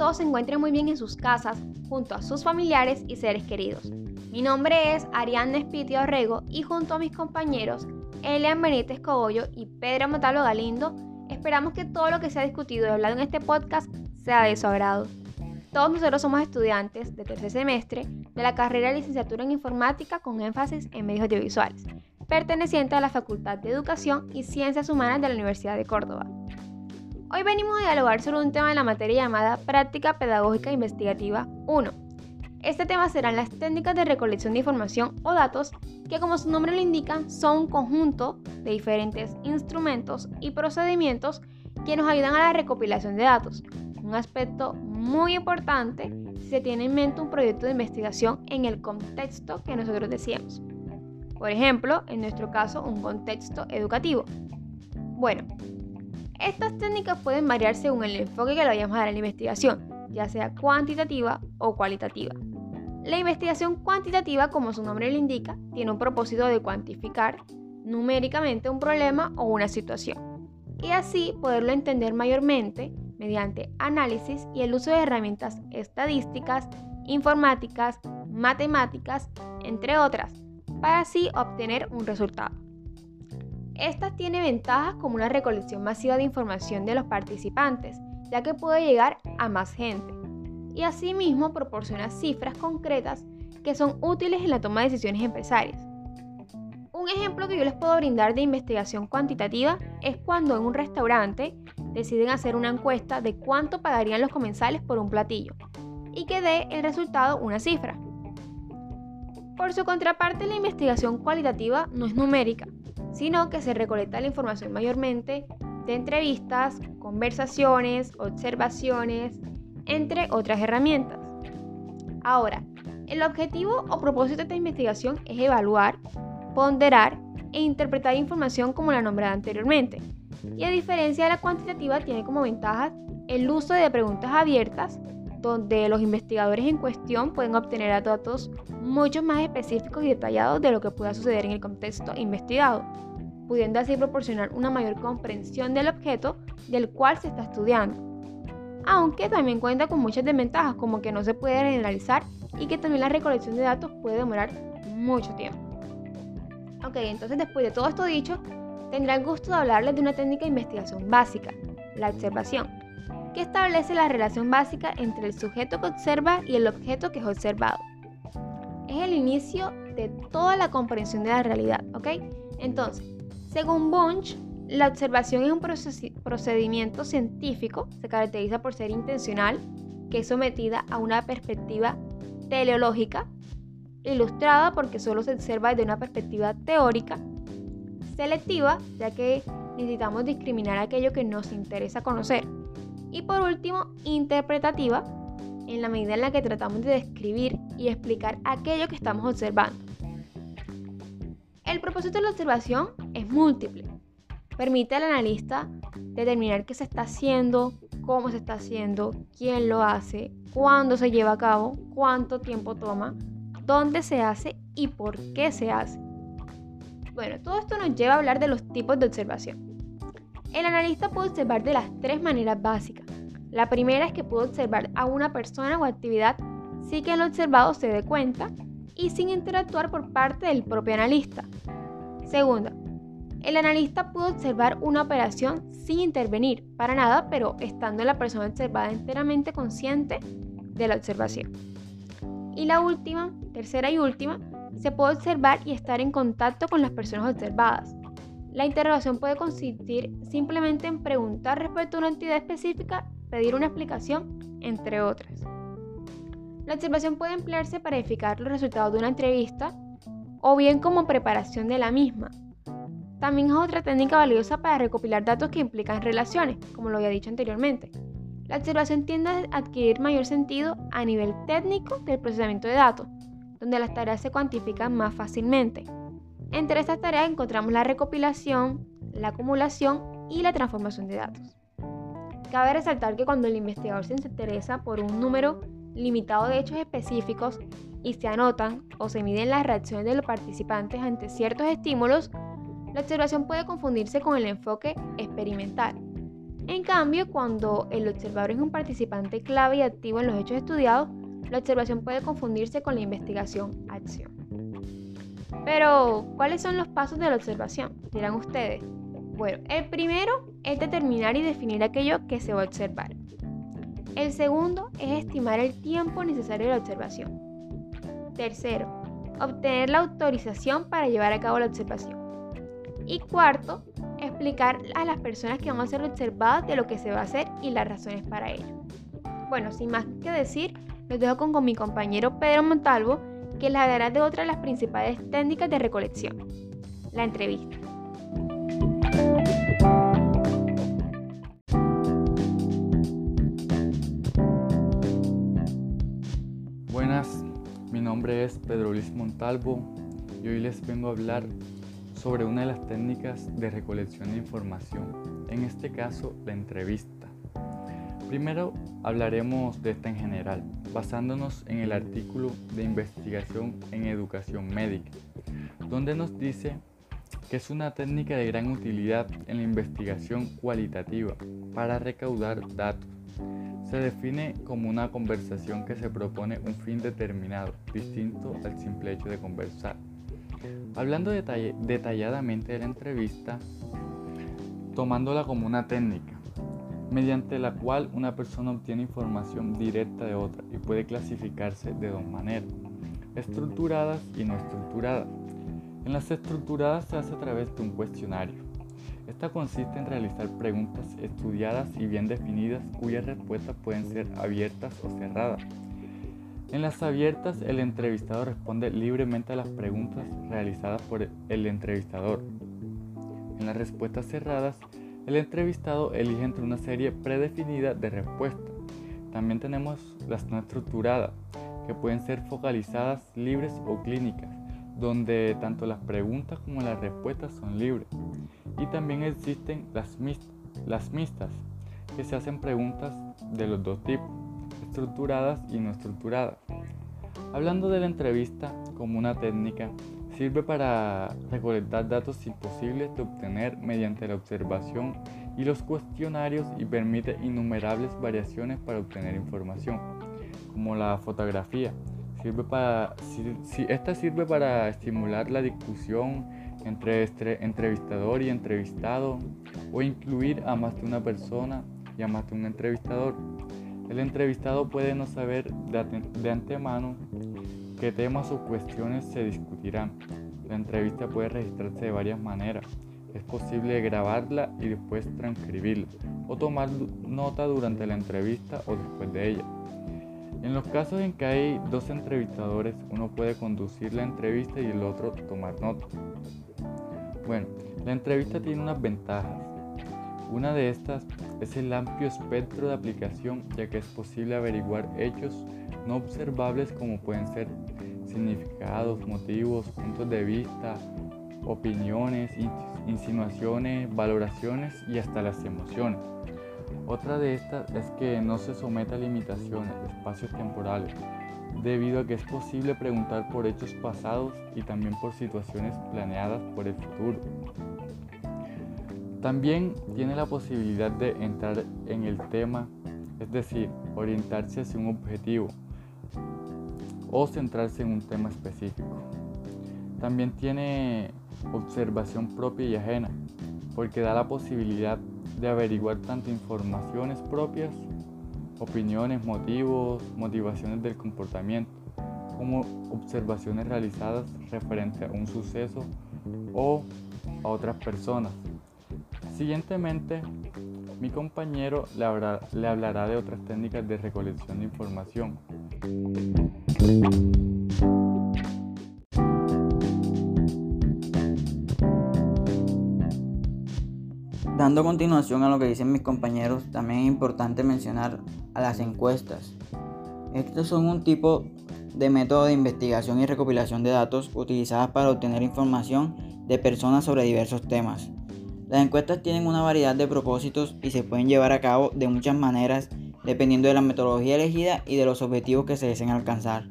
todos se encuentren muy bien en sus casas, junto a sus familiares y seres queridos. Mi nombre es Ariadna Espitio Arrego y junto a mis compañeros Elian Benítez Cogollo y Pedro Motalo Galindo, esperamos que todo lo que se ha discutido y hablado en este podcast sea de su agrado. Todos nosotros somos estudiantes de tercer semestre de la carrera de licenciatura en informática con énfasis en medios audiovisuales, perteneciente a la Facultad de Educación y Ciencias Humanas de la Universidad de Córdoba. Hoy venimos a dialogar sobre un tema de la materia llamada Práctica Pedagógica Investigativa 1. Este tema serán las técnicas de recolección de información o datos que como su nombre lo indica son un conjunto de diferentes instrumentos y procedimientos que nos ayudan a la recopilación de datos, un aspecto muy importante si se tiene en mente un proyecto de investigación en el contexto que nosotros decíamos. Por ejemplo, en nuestro caso, un contexto educativo. Bueno, estas técnicas pueden variar según el enfoque que le vayamos a dar a la investigación, ya sea cuantitativa o cualitativa. La investigación cuantitativa, como su nombre lo indica, tiene un propósito de cuantificar numéricamente un problema o una situación, y así poderlo entender mayormente mediante análisis y el uso de herramientas estadísticas, informáticas, matemáticas, entre otras, para así obtener un resultado. Esta tiene ventajas como una recolección masiva de información de los participantes, ya que puede llegar a más gente, y asimismo proporciona cifras concretas que son útiles en la toma de decisiones empresarias. Un ejemplo que yo les puedo brindar de investigación cuantitativa es cuando en un restaurante deciden hacer una encuesta de cuánto pagarían los comensales por un platillo y que dé el resultado una cifra. Por su contraparte, la investigación cualitativa no es numérica, sino que se recolecta la información mayormente de entrevistas, conversaciones, observaciones, entre otras herramientas. Ahora, el objetivo o propósito de esta investigación es evaluar, ponderar e interpretar información como la nombrada anteriormente, y a diferencia de la cuantitativa tiene como ventajas el uso de preguntas abiertas donde los investigadores en cuestión pueden obtener datos mucho más específicos y detallados de lo que pueda suceder en el contexto investigado, pudiendo así proporcionar una mayor comprensión del objeto del cual se está estudiando. Aunque también cuenta con muchas desventajas como que no se puede generalizar y que también la recolección de datos puede demorar mucho tiempo. Ok, entonces después de todo esto dicho, tendrá el gusto de hablarles de una técnica de investigación básica, la observación, que establece la relación básica entre el sujeto que observa y el objeto que es observado. Es el inicio de toda la comprensión de la realidad, ¿ok? Entonces, según Bunch, la observación es un procedimiento científico, se caracteriza por ser intencional, que es sometida a una perspectiva teleológica, ilustrada porque solo se observa desde una perspectiva teórica selectiva, ya que necesitamos discriminar aquello que nos interesa conocer. Y por último, interpretativa, en la medida en la que tratamos de describir y explicar aquello que estamos observando. El propósito de la observación es múltiple. Permite al analista determinar qué se está haciendo, cómo se está haciendo, quién lo hace, cuándo se lleva a cabo, cuánto tiempo toma, dónde se hace y por qué se hace. Bueno, todo esto nos lleva a hablar de los tipos de observación. El analista puede observar de las tres maneras básicas. La primera es que puede observar a una persona o actividad sin que el observado se dé cuenta y sin interactuar por parte del propio analista. Segunda, el analista puede observar una operación sin intervenir para nada, pero estando la persona observada enteramente consciente de la observación. Y la última, tercera y última, se puede observar y estar en contacto con las personas observadas. La interrogación puede consistir simplemente en preguntar respecto a una entidad específica, pedir una explicación, entre otras. La observación puede emplearse para verificar los resultados de una entrevista o bien como preparación de la misma. También es otra técnica valiosa para recopilar datos que implican relaciones, como lo había dicho anteriormente. La observación tiende a adquirir mayor sentido a nivel técnico del procesamiento de datos, donde las tareas se cuantifican más fácilmente. Entre estas tareas encontramos la recopilación, la acumulación y la transformación de datos. Cabe resaltar que cuando el investigador se interesa por un número limitado de hechos específicos y se anotan o se miden las reacciones de los participantes ante ciertos estímulos, la observación puede confundirse con el enfoque experimental. En cambio, cuando el observador es un participante clave y activo en los hechos estudiados, la observación puede confundirse con la investigación-acción. Pero, ¿cuáles son los pasos de la observación? Dirán ustedes. Bueno, el primero es determinar y definir aquello que se va a observar. El segundo es estimar el tiempo necesario de la observación. Tercero, obtener la autorización para llevar a cabo la observación. Y cuarto, explicar a las personas que van a ser observadas de lo que se va a hacer y las razones para ello. Bueno, sin más que decir, los dejo con, con mi compañero Pedro Montalvo, que les hablará de otra de las principales técnicas de recolección, la entrevista. Buenas, mi nombre es Pedro Luis Montalvo y hoy les vengo a hablar sobre una de las técnicas de recolección de información, en este caso la entrevista. Primero hablaremos de esta en general, basándonos en el artículo de investigación en educación médica, donde nos dice que es una técnica de gran utilidad en la investigación cualitativa para recaudar datos. Se define como una conversación que se propone un fin determinado, distinto al simple hecho de conversar. Hablando detalladamente de la entrevista, tomándola como una técnica, mediante la cual una persona obtiene información directa de otra y puede clasificarse de dos maneras, estructuradas y no estructuradas. En las estructuradas se hace a través de un cuestionario. Esta consiste en realizar preguntas estudiadas y bien definidas cuyas respuestas pueden ser abiertas o cerradas. En las abiertas, el entrevistado responde libremente a las preguntas realizadas por el entrevistador. En las respuestas cerradas, el entrevistado elige entre una serie predefinida de respuestas. También tenemos las no estructuradas, que pueden ser focalizadas, libres o clínicas donde tanto las preguntas como las respuestas son libres. Y también existen las, las mixtas, que se hacen preguntas de los dos tipos, estructuradas y no estructuradas. Hablando de la entrevista como una técnica, sirve para recolectar datos imposibles de obtener mediante la observación y los cuestionarios y permite innumerables variaciones para obtener información, como la fotografía, Sirve para, si, esta sirve para estimular la discusión entre entrevistador y entrevistado o incluir a más de una persona y a más de un entrevistador. El entrevistado puede no saber de antemano qué temas o cuestiones se discutirán. La entrevista puede registrarse de varias maneras. Es posible grabarla y después transcribirla o tomar nota durante la entrevista o después de ella. En los casos en que hay dos entrevistadores, uno puede conducir la entrevista y el otro tomar nota. Bueno, la entrevista tiene unas ventajas. Una de estas es el amplio espectro de aplicación ya que es posible averiguar hechos no observables como pueden ser significados, motivos, puntos de vista, opiniones, insinuaciones, valoraciones y hasta las emociones. Otra de estas es que no se somete a limitaciones espacios temporales, debido a que es posible preguntar por hechos pasados y también por situaciones planeadas por el futuro. También tiene la posibilidad de entrar en el tema, es decir, orientarse hacia un objetivo o centrarse en un tema específico. También tiene observación propia y ajena, porque da la posibilidad de averiguar tanto informaciones propias, opiniones, motivos, motivaciones del comportamiento, como observaciones realizadas referente a un suceso o a otras personas. Siguientemente, mi compañero le, le hablará de otras técnicas de recolección de información. Dando continuación a lo que dicen mis compañeros, también es importante mencionar a las encuestas. Estos son un tipo de método de investigación y recopilación de datos utilizadas para obtener información de personas sobre diversos temas. Las encuestas tienen una variedad de propósitos y se pueden llevar a cabo de muchas maneras dependiendo de la metodología elegida y de los objetivos que se deseen alcanzar.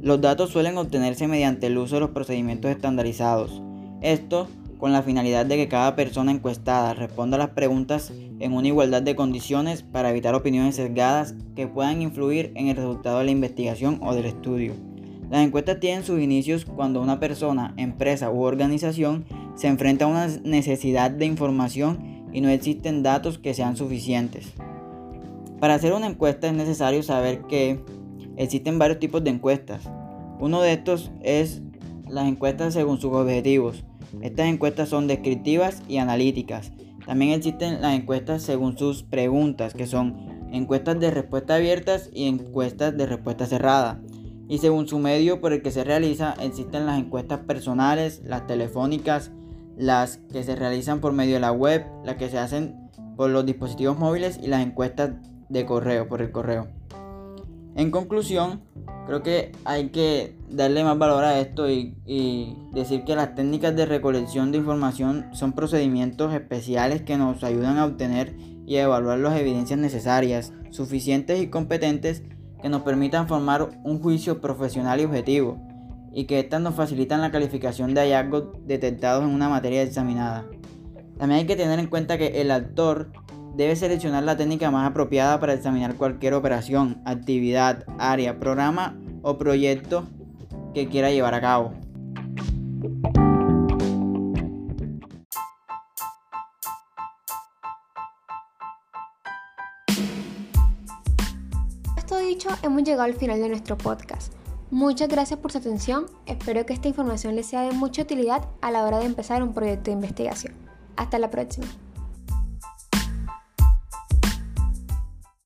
Los datos suelen obtenerse mediante el uso de los procedimientos estandarizados. Esto con la finalidad de que cada persona encuestada responda a las preguntas en una igualdad de condiciones para evitar opiniones sesgadas que puedan influir en el resultado de la investigación o del estudio. Las encuestas tienen sus inicios cuando una persona, empresa u organización se enfrenta a una necesidad de información y no existen datos que sean suficientes. Para hacer una encuesta es necesario saber que existen varios tipos de encuestas. Uno de estos es las encuestas según sus objetivos. Estas encuestas son descriptivas y analíticas. También existen las encuestas según sus preguntas, que son encuestas de respuesta abiertas y encuestas de respuesta cerrada. Y según su medio por el que se realiza, existen las encuestas personales, las telefónicas, las que se realizan por medio de la web, las que se hacen por los dispositivos móviles y las encuestas de correo, por el correo. En conclusión, creo que hay que darle más valor a esto y, decir que las técnicas de recolección de información son procedimientos especiales que nos ayudan a obtener y a evaluar las evidencias necesarias, suficientes y competentes que nos permitan formar un juicio profesional y objetivo, y que éstas nos facilitan la calificación de hallazgos detectados en una materia examinada. También hay que tener en cuenta que el actor debe seleccionar la técnica más apropiada para examinar cualquier operación, actividad, área, programa o proyecto que quiera llevar a cabo. Esto dicho, hemos llegado al final de nuestro podcast. Muchas gracias por su atención, espero que esta información les sea de mucha utilidad a la hora de empezar un proyecto de investigación. Hasta la próxima.